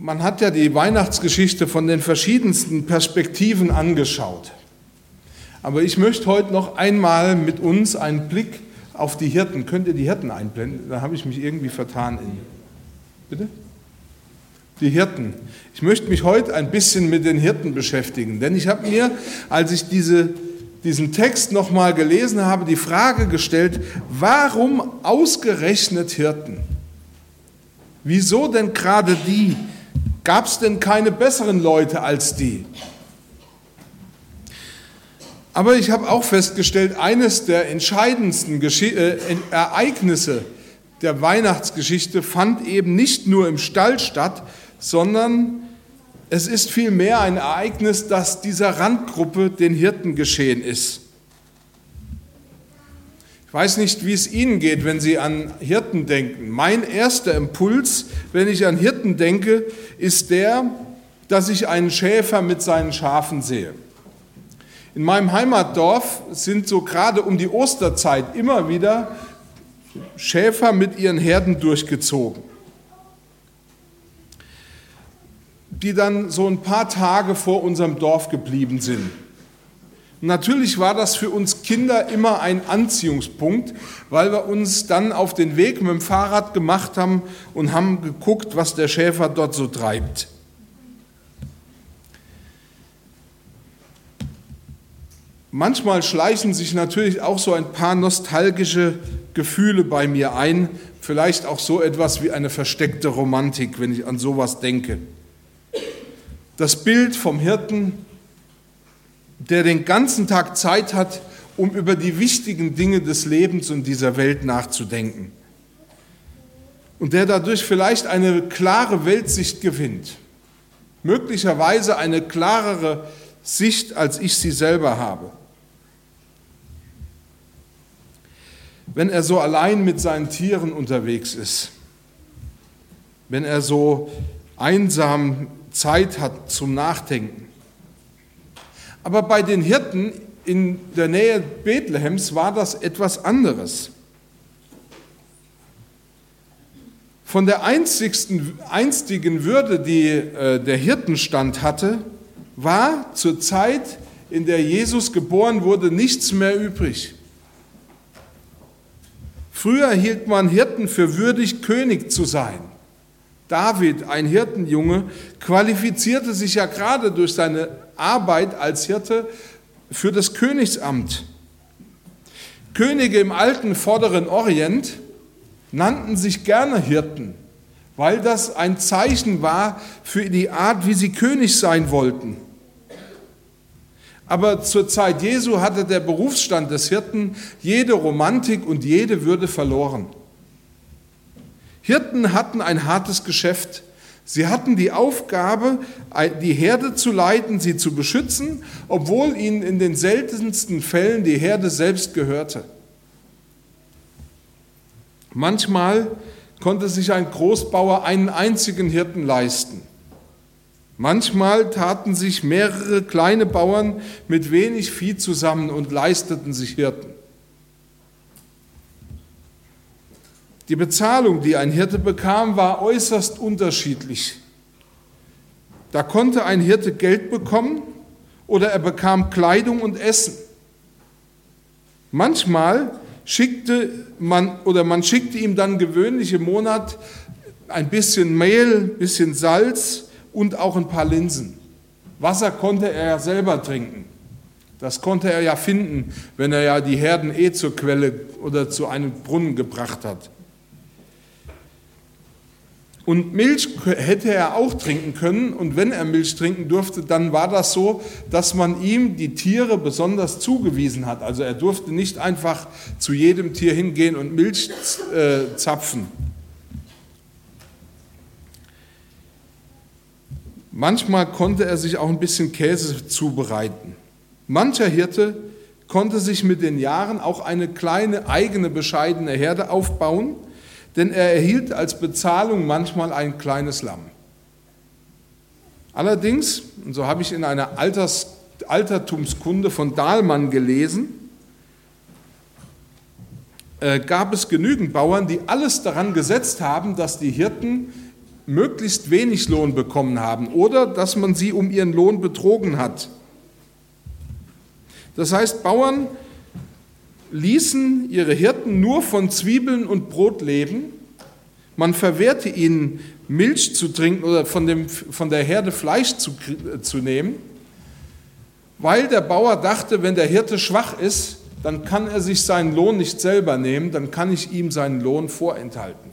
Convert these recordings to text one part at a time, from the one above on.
Man hat ja die Weihnachtsgeschichte von den verschiedensten Perspektiven angeschaut. Aber ich möchte heute noch einmal mit uns einen Blick auf die Hirten. Könnt ihr die Hirten einblenden? Da habe ich mich irgendwie vertan. In. Bitte? Die Hirten. Ich möchte mich heute ein bisschen mit den Hirten beschäftigen, denn ich habe mir, als ich diese, diesen Text nochmal gelesen habe, die Frage gestellt, warum ausgerechnet Hirten? Wieso denn gerade die? Gab es denn keine besseren Leute als die? Aber ich habe auch festgestellt, eines der entscheidendsten Gesch äh, Ereignisse der Weihnachtsgeschichte fand eben nicht nur im Stall statt, sondern es ist vielmehr ein Ereignis, das dieser Randgruppe, den Hirten, geschehen ist. Ich weiß nicht, wie es Ihnen geht, wenn Sie an Hirten denken. Mein erster Impuls, wenn ich an Hirten denke, ist der, dass ich einen Schäfer mit seinen Schafen sehe. In meinem Heimatdorf sind so gerade um die Osterzeit immer wieder Schäfer mit ihren Herden durchgezogen, die dann so ein paar Tage vor unserem Dorf geblieben sind. Natürlich war das für uns Kinder immer ein Anziehungspunkt, weil wir uns dann auf den Weg mit dem Fahrrad gemacht haben und haben geguckt, was der Schäfer dort so treibt. Manchmal schleichen sich natürlich auch so ein paar nostalgische Gefühle bei mir ein, vielleicht auch so etwas wie eine versteckte Romantik, wenn ich an sowas denke. Das Bild vom Hirten, der den ganzen Tag Zeit hat, um über die wichtigen Dinge des Lebens und dieser Welt nachzudenken. Und der dadurch vielleicht eine klare Weltsicht gewinnt, möglicherweise eine klarere Sicht, als ich sie selber habe. wenn er so allein mit seinen Tieren unterwegs ist, wenn er so einsam Zeit hat zum Nachdenken. Aber bei den Hirten in der Nähe Bethlehems war das etwas anderes. Von der einstigen Würde, die äh, der Hirtenstand hatte, war zur Zeit, in der Jesus geboren wurde, nichts mehr übrig. Früher hielt man Hirten für würdig, König zu sein. David, ein Hirtenjunge, qualifizierte sich ja gerade durch seine Arbeit als Hirte für das Königsamt. Könige im alten vorderen Orient nannten sich gerne Hirten, weil das ein Zeichen war für die Art, wie sie König sein wollten. Aber zur Zeit Jesu hatte der Berufsstand des Hirten jede Romantik und jede Würde verloren. Hirten hatten ein hartes Geschäft. Sie hatten die Aufgabe, die Herde zu leiten, sie zu beschützen, obwohl ihnen in den seltensten Fällen die Herde selbst gehörte. Manchmal konnte sich ein Großbauer einen einzigen Hirten leisten. Manchmal taten sich mehrere kleine Bauern mit wenig Vieh zusammen und leisteten sich Hirten. Die Bezahlung, die ein Hirte bekam, war äußerst unterschiedlich. Da konnte ein Hirte Geld bekommen oder er bekam Kleidung und Essen. Manchmal schickte man oder man schickte ihm dann gewöhnlich im Monat ein bisschen Mehl, ein bisschen Salz und auch ein paar Linsen. Wasser konnte er ja selber trinken. Das konnte er ja finden, wenn er ja die Herden eh zur Quelle oder zu einem Brunnen gebracht hat. Und Milch hätte er auch trinken können. Und wenn er Milch trinken durfte, dann war das so, dass man ihm die Tiere besonders zugewiesen hat. Also er durfte nicht einfach zu jedem Tier hingehen und Milch äh, zapfen. Manchmal konnte er sich auch ein bisschen Käse zubereiten. Mancher Hirte konnte sich mit den Jahren auch eine kleine eigene bescheidene Herde aufbauen, denn er erhielt als Bezahlung manchmal ein kleines Lamm. Allerdings, und so habe ich in einer Alters, Altertumskunde von Dahlmann gelesen, äh, gab es genügend Bauern, die alles daran gesetzt haben, dass die Hirten möglichst wenig Lohn bekommen haben oder dass man sie um ihren Lohn betrogen hat. Das heißt, Bauern ließen ihre Hirten nur von Zwiebeln und Brot leben. Man verwehrte ihnen, Milch zu trinken oder von, dem, von der Herde Fleisch zu, zu nehmen, weil der Bauer dachte, wenn der Hirte schwach ist, dann kann er sich seinen Lohn nicht selber nehmen, dann kann ich ihm seinen Lohn vorenthalten.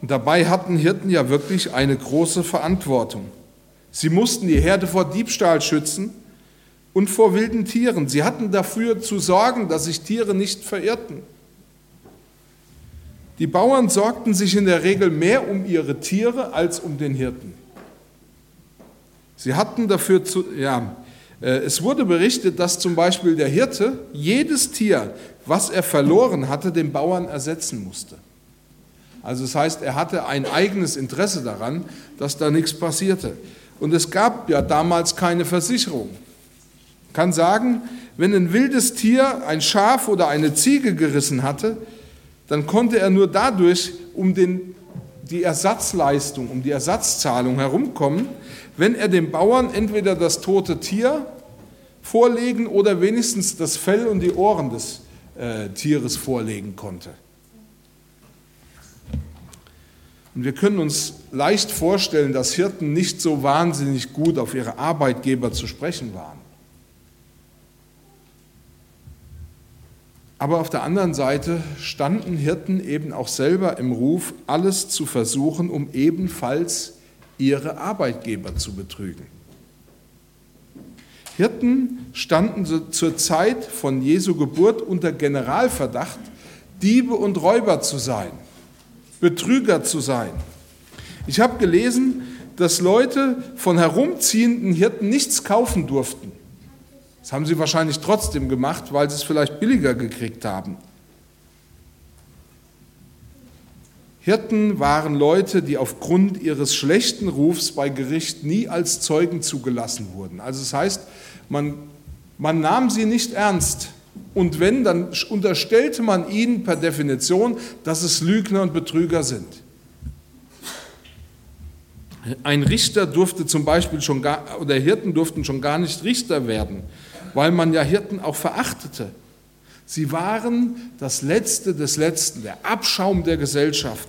Und dabei hatten Hirten ja wirklich eine große Verantwortung. Sie mussten die Herde vor Diebstahl schützen und vor wilden Tieren. Sie hatten dafür zu sorgen, dass sich Tiere nicht verirrten. Die Bauern sorgten sich in der Regel mehr um ihre Tiere als um den Hirten. Sie hatten dafür zu, ja, äh, es wurde berichtet, dass zum Beispiel der Hirte jedes Tier, was er verloren hatte, dem Bauern ersetzen musste. Also das heißt, er hatte ein eigenes Interesse daran, dass da nichts passierte. Und es gab ja damals keine Versicherung. Kann sagen, wenn ein wildes Tier ein Schaf oder eine Ziege gerissen hatte, dann konnte er nur dadurch um den, die Ersatzleistung, um die Ersatzzahlung herumkommen, wenn er dem Bauern entweder das tote Tier vorlegen oder wenigstens das Fell und die Ohren des äh, Tieres vorlegen konnte. Und wir können uns leicht vorstellen, dass Hirten nicht so wahnsinnig gut auf ihre Arbeitgeber zu sprechen waren. Aber auf der anderen Seite standen Hirten eben auch selber im Ruf, alles zu versuchen, um ebenfalls ihre Arbeitgeber zu betrügen. Hirten standen zur Zeit von Jesu Geburt unter Generalverdacht, Diebe und Räuber zu sein. Betrüger zu sein. Ich habe gelesen, dass Leute von herumziehenden Hirten nichts kaufen durften. Das haben sie wahrscheinlich trotzdem gemacht, weil sie es vielleicht billiger gekriegt haben. Hirten waren Leute, die aufgrund ihres schlechten Rufs bei Gericht nie als Zeugen zugelassen wurden. Also das heißt, man, man nahm sie nicht ernst. Und wenn, dann unterstellte man ihnen per Definition, dass es Lügner und Betrüger sind. Ein Richter durfte zum Beispiel schon gar, oder Hirten durften schon gar nicht Richter werden, weil man ja Hirten auch verachtete. Sie waren das Letzte des Letzten, der Abschaum der Gesellschaft.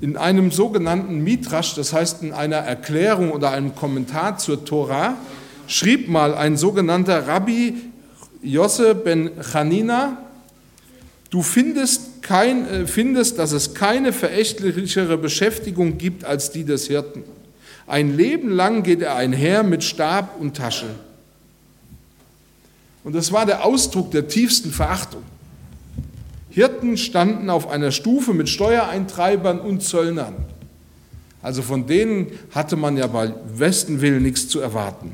In einem sogenannten Midrash, das heißt in einer Erklärung oder einem Kommentar zur Tora, schrieb mal ein sogenannter Rabbi Josse ben Chanina, du findest, kein, äh, findest, dass es keine verächtlichere Beschäftigung gibt als die des Hirten. Ein Leben lang geht er einher mit Stab und Tasche. Und das war der Ausdruck der tiefsten Verachtung. Hirten standen auf einer Stufe mit Steuereintreibern und Zöllnern. Also von denen hatte man ja bei Westenwillen nichts zu erwarten.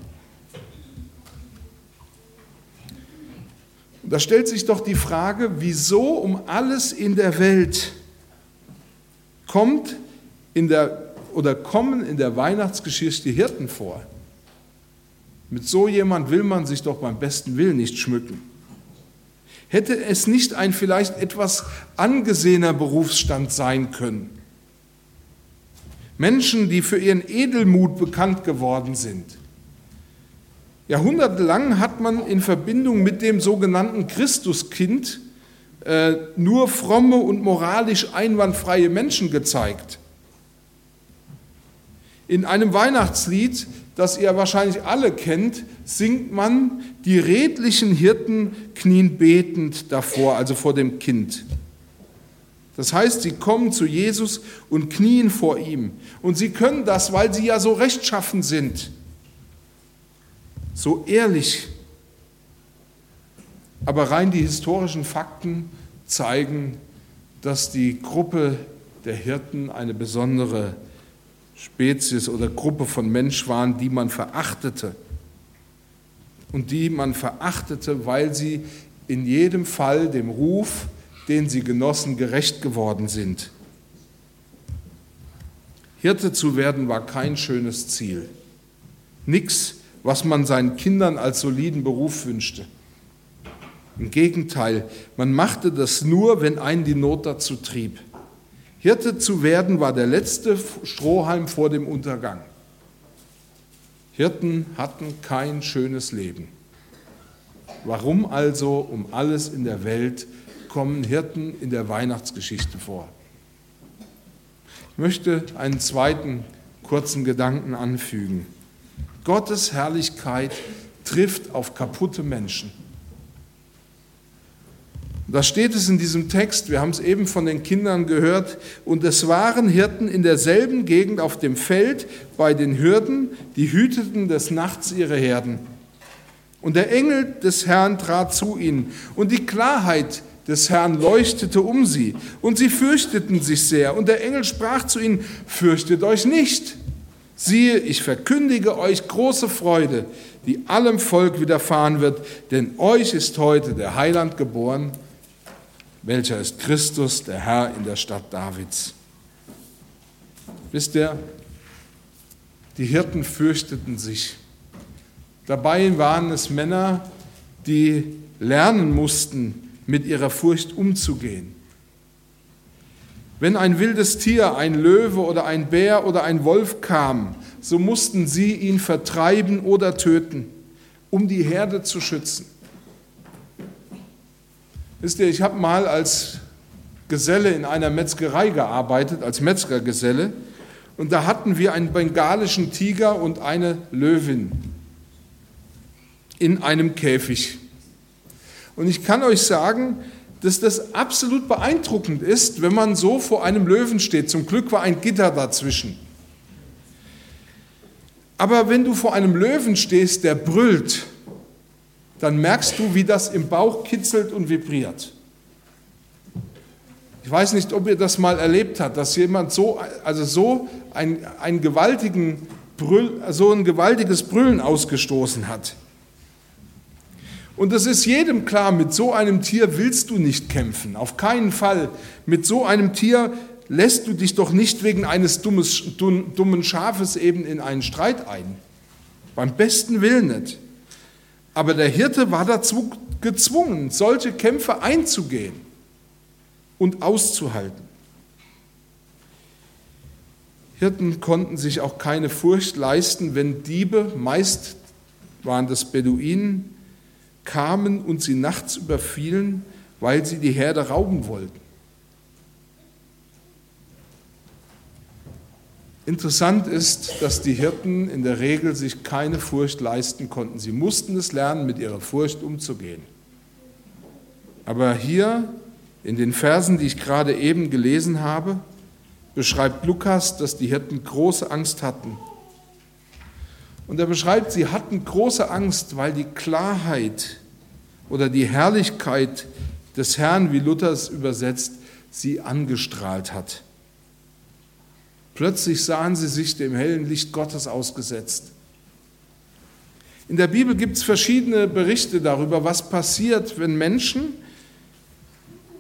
Da stellt sich doch die Frage, wieso um alles in der Welt kommt in der, oder kommen in der Weihnachtsgeschichte Hirten vor? Mit so jemand will man sich doch beim besten Willen nicht schmücken. Hätte es nicht ein vielleicht etwas angesehener Berufsstand sein können? Menschen, die für ihren Edelmut bekannt geworden sind, Jahrhundertelang hat man in Verbindung mit dem sogenannten Christuskind äh, nur fromme und moralisch einwandfreie Menschen gezeigt. In einem Weihnachtslied, das ihr wahrscheinlich alle kennt, singt man, die redlichen Hirten knien betend davor, also vor dem Kind. Das heißt, sie kommen zu Jesus und knien vor ihm. Und sie können das, weil sie ja so rechtschaffen sind so ehrlich. Aber rein die historischen Fakten zeigen, dass die Gruppe der Hirten eine besondere Spezies oder Gruppe von Mensch waren, die man verachtete. Und die man verachtete, weil sie in jedem Fall dem Ruf, den sie genossen, gerecht geworden sind. Hirte zu werden war kein schönes Ziel. Nichts was man seinen Kindern als soliden Beruf wünschte. Im Gegenteil, man machte das nur, wenn einen die Not dazu trieb. Hirte zu werden war der letzte Strohhalm vor dem Untergang. Hirten hatten kein schönes Leben. Warum also um alles in der Welt kommen Hirten in der Weihnachtsgeschichte vor? Ich möchte einen zweiten kurzen Gedanken anfügen. Gottes Herrlichkeit trifft auf kaputte Menschen. Da steht es in diesem Text, wir haben es eben von den Kindern gehört, und es waren Hirten in derselben Gegend auf dem Feld bei den Hürden, die hüteten des Nachts ihre Herden. Und der Engel des Herrn trat zu ihnen, und die Klarheit des Herrn leuchtete um sie, und sie fürchteten sich sehr. Und der Engel sprach zu ihnen, fürchtet euch nicht. Siehe, ich verkündige euch große Freude, die allem Volk widerfahren wird, denn euch ist heute der Heiland geboren, welcher ist Christus, der Herr in der Stadt Davids. Wisst ihr, die Hirten fürchteten sich. Dabei waren es Männer, die lernen mussten, mit ihrer Furcht umzugehen. Wenn ein wildes Tier, ein Löwe oder ein Bär oder ein Wolf kam, so mussten sie ihn vertreiben oder töten, um die Herde zu schützen. Wisst ihr, ich habe mal als Geselle in einer Metzgerei gearbeitet, als Metzgergeselle, und da hatten wir einen bengalischen Tiger und eine Löwin in einem Käfig. Und ich kann euch sagen, dass das absolut beeindruckend ist, wenn man so vor einem Löwen steht. Zum Glück war ein Gitter dazwischen. Aber wenn du vor einem Löwen stehst, der brüllt, dann merkst du, wie das im Bauch kitzelt und vibriert. Ich weiß nicht, ob ihr das mal erlebt habt, dass jemand so, also so ein, einen gewaltigen Brüll, so ein gewaltiges Brüllen ausgestoßen hat. Und es ist jedem klar, mit so einem Tier willst du nicht kämpfen. Auf keinen Fall. Mit so einem Tier lässt du dich doch nicht wegen eines dummes, dummen Schafes eben in einen Streit ein. Beim besten Willen nicht. Aber der Hirte war dazu gezwungen, solche Kämpfe einzugehen und auszuhalten. Hirten konnten sich auch keine Furcht leisten, wenn Diebe, meist waren das Beduinen, kamen und sie nachts überfielen, weil sie die Herde rauben wollten. Interessant ist, dass die Hirten in der Regel sich keine Furcht leisten konnten. Sie mussten es lernen, mit ihrer Furcht umzugehen. Aber hier in den Versen, die ich gerade eben gelesen habe, beschreibt Lukas, dass die Hirten große Angst hatten und er beschreibt, sie hatten große Angst, weil die Klarheit oder die Herrlichkeit des Herrn, wie Luther es übersetzt, sie angestrahlt hat. Plötzlich sahen sie sich dem hellen Licht Gottes ausgesetzt. In der Bibel gibt es verschiedene Berichte darüber, was passiert, wenn Menschen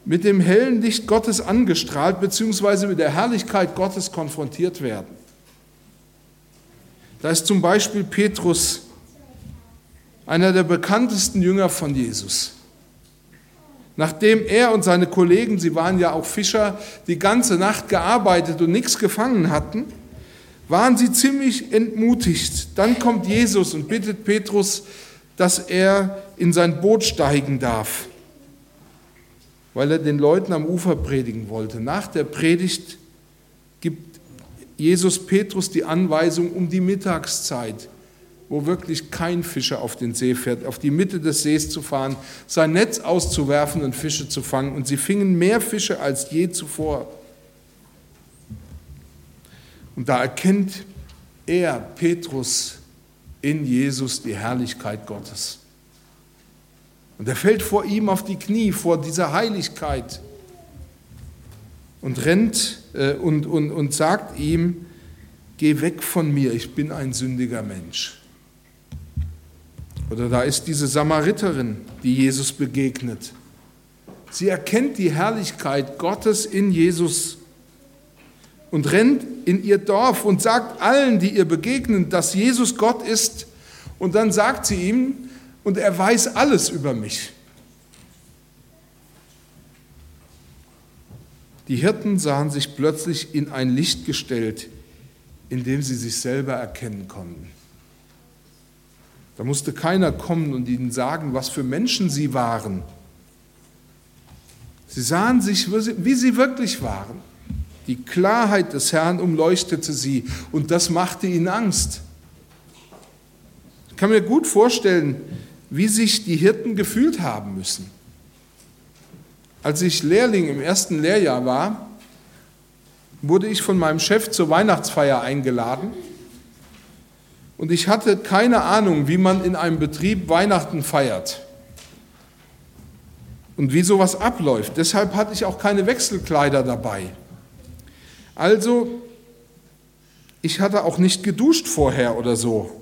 mit dem hellen Licht Gottes angestrahlt bzw. mit der Herrlichkeit Gottes konfrontiert werden. Da ist zum Beispiel Petrus, einer der bekanntesten Jünger von Jesus. Nachdem er und seine Kollegen, sie waren ja auch Fischer, die ganze Nacht gearbeitet und nichts gefangen hatten, waren sie ziemlich entmutigt. Dann kommt Jesus und bittet Petrus, dass er in sein Boot steigen darf, weil er den Leuten am Ufer predigen wollte. Nach der Predigt gibt Jesus Petrus die Anweisung um die Mittagszeit, wo wirklich kein Fischer auf den See fährt, auf die Mitte des Sees zu fahren, sein Netz auszuwerfen und Fische zu fangen. Und sie fingen mehr Fische als je zuvor. Und da erkennt er, Petrus, in Jesus die Herrlichkeit Gottes. Und er fällt vor ihm auf die Knie, vor dieser Heiligkeit und rennt äh, und, und, und sagt ihm, geh weg von mir, ich bin ein sündiger Mensch. Oder da ist diese Samariterin, die Jesus begegnet. Sie erkennt die Herrlichkeit Gottes in Jesus und rennt in ihr Dorf und sagt allen, die ihr begegnen, dass Jesus Gott ist. Und dann sagt sie ihm, und er weiß alles über mich. Die Hirten sahen sich plötzlich in ein Licht gestellt, in dem sie sich selber erkennen konnten. Da musste keiner kommen und ihnen sagen, was für Menschen sie waren. Sie sahen sich, wie sie wirklich waren. Die Klarheit des Herrn umleuchtete sie und das machte ihnen Angst. Ich kann mir gut vorstellen, wie sich die Hirten gefühlt haben müssen. Als ich Lehrling im ersten Lehrjahr war, wurde ich von meinem Chef zur Weihnachtsfeier eingeladen und ich hatte keine Ahnung, wie man in einem Betrieb Weihnachten feiert und wie sowas abläuft. Deshalb hatte ich auch keine Wechselkleider dabei. Also, ich hatte auch nicht geduscht vorher oder so,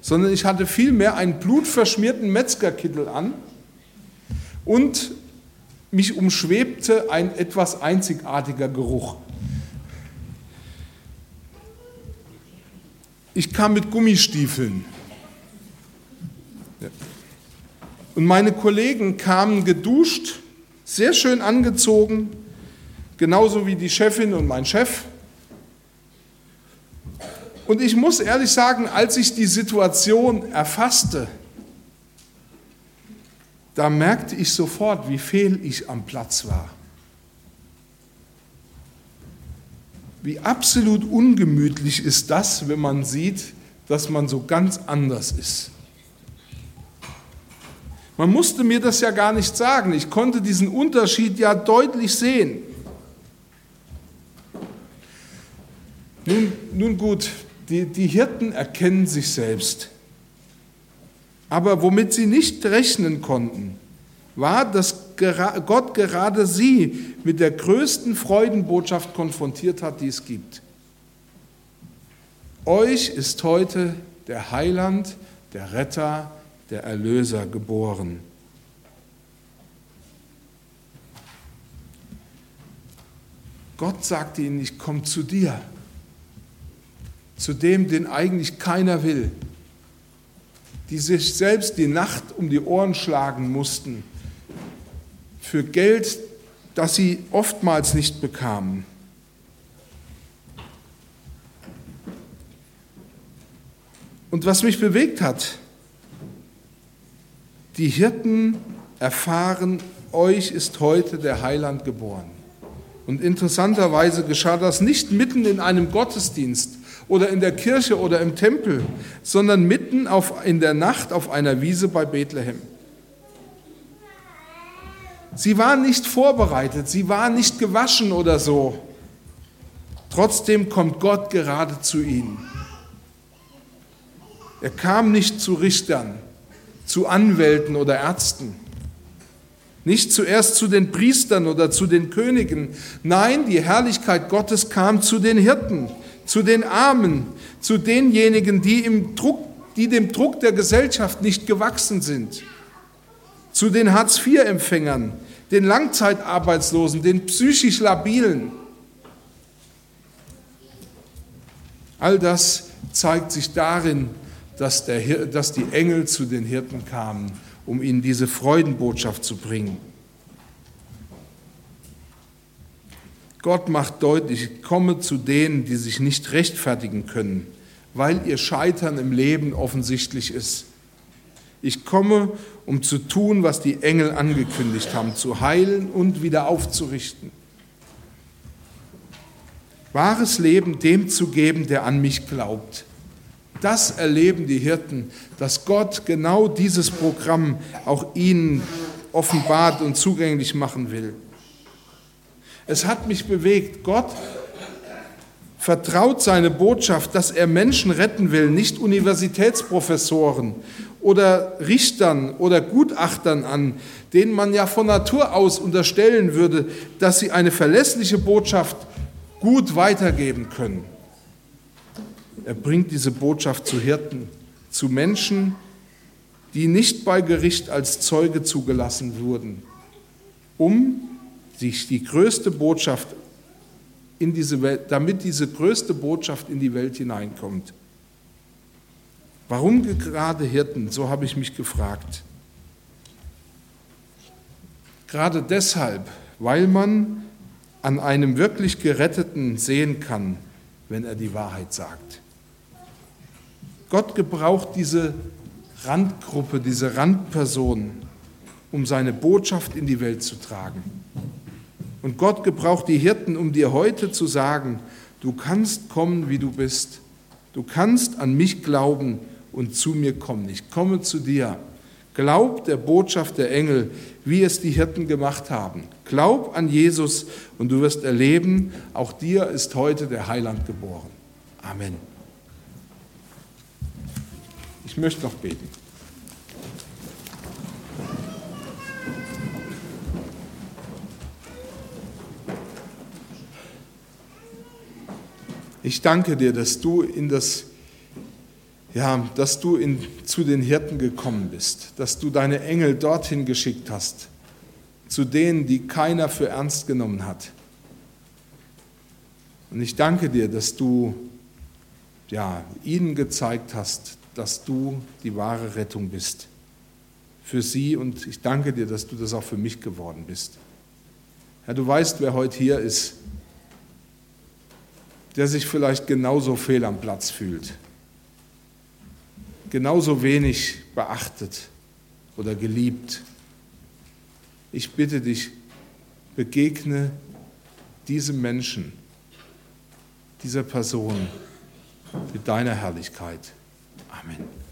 sondern ich hatte vielmehr einen blutverschmierten Metzgerkittel an und mich umschwebte ein etwas einzigartiger Geruch. Ich kam mit Gummistiefeln. Und meine Kollegen kamen geduscht, sehr schön angezogen, genauso wie die Chefin und mein Chef. Und ich muss ehrlich sagen, als ich die Situation erfasste, da merkte ich sofort, wie fehl ich am Platz war. Wie absolut ungemütlich ist das, wenn man sieht, dass man so ganz anders ist. Man musste mir das ja gar nicht sagen. Ich konnte diesen Unterschied ja deutlich sehen. Nun, nun gut, die, die Hirten erkennen sich selbst. Aber womit sie nicht rechnen konnten, war, dass Gott gerade sie mit der größten Freudenbotschaft konfrontiert hat, die es gibt. Euch ist heute der Heiland, der Retter, der Erlöser geboren. Gott sagte ihnen, ich komme zu dir, zu dem, den eigentlich keiner will, die sich selbst die Nacht um die Ohren schlagen mussten für Geld, das sie oftmals nicht bekamen. Und was mich bewegt hat, die Hirten erfahren, euch ist heute der Heiland geboren. Und interessanterweise geschah das nicht mitten in einem Gottesdienst oder in der Kirche oder im Tempel, sondern mitten auf, in der Nacht auf einer Wiese bei Bethlehem. Sie waren nicht vorbereitet, sie waren nicht gewaschen oder so. Trotzdem kommt Gott gerade zu ihnen. Er kam nicht zu Richtern, zu Anwälten oder Ärzten. Nicht zuerst zu den Priestern oder zu den Königen. Nein, die Herrlichkeit Gottes kam zu den Hirten, zu den Armen, zu denjenigen, die, im Druck, die dem Druck der Gesellschaft nicht gewachsen sind, zu den Hartz-IV-Empfängern, den Langzeitarbeitslosen, den psychisch Labilen. All das zeigt sich darin, dass, der, dass die Engel zu den Hirten kamen, um ihnen diese Freudenbotschaft zu bringen. Gott macht deutlich, ich komme zu denen, die sich nicht rechtfertigen können, weil ihr Scheitern im Leben offensichtlich ist. Ich komme, um zu tun, was die Engel angekündigt haben, zu heilen und wieder aufzurichten. Wahres Leben dem zu geben, der an mich glaubt. Das erleben die Hirten, dass Gott genau dieses Programm auch ihnen offenbart und zugänglich machen will. Es hat mich bewegt. Gott vertraut seine Botschaft, dass er Menschen retten will, nicht Universitätsprofessoren oder Richtern oder Gutachtern an, denen man ja von Natur aus unterstellen würde, dass sie eine verlässliche Botschaft gut weitergeben können. Er bringt diese Botschaft zu Hirten, zu Menschen, die nicht bei Gericht als Zeuge zugelassen wurden, um sich die größte Botschaft in diese Welt, damit diese größte Botschaft in die Welt hineinkommt. Warum gerade Hirten? So habe ich mich gefragt. Gerade deshalb, weil man an einem wirklich Geretteten sehen kann, wenn er die Wahrheit sagt. Gott gebraucht diese Randgruppe, diese Randperson, um seine Botschaft in die Welt zu tragen. Und Gott gebraucht die Hirten, um dir heute zu sagen, du kannst kommen, wie du bist. Du kannst an mich glauben und zu mir kommen. Ich komme zu dir. Glaub der Botschaft der Engel, wie es die Hirten gemacht haben. Glaub an Jesus und du wirst erleben, auch dir ist heute der Heiland geboren. Amen. Ich möchte noch beten. Ich danke dir, dass du in das ja, dass du in, zu den Hirten gekommen bist, dass du deine Engel dorthin geschickt hast, zu denen, die keiner für ernst genommen hat. Und ich danke dir, dass du ja, ihnen gezeigt hast, dass du die wahre Rettung bist für sie und ich danke dir, dass du das auch für mich geworden bist. Herr, du weißt, wer heute hier ist, der sich vielleicht genauso fehl am Platz fühlt, genauso wenig beachtet oder geliebt. Ich bitte dich, begegne diesem Menschen, dieser Person mit deiner Herrlichkeit. Amen.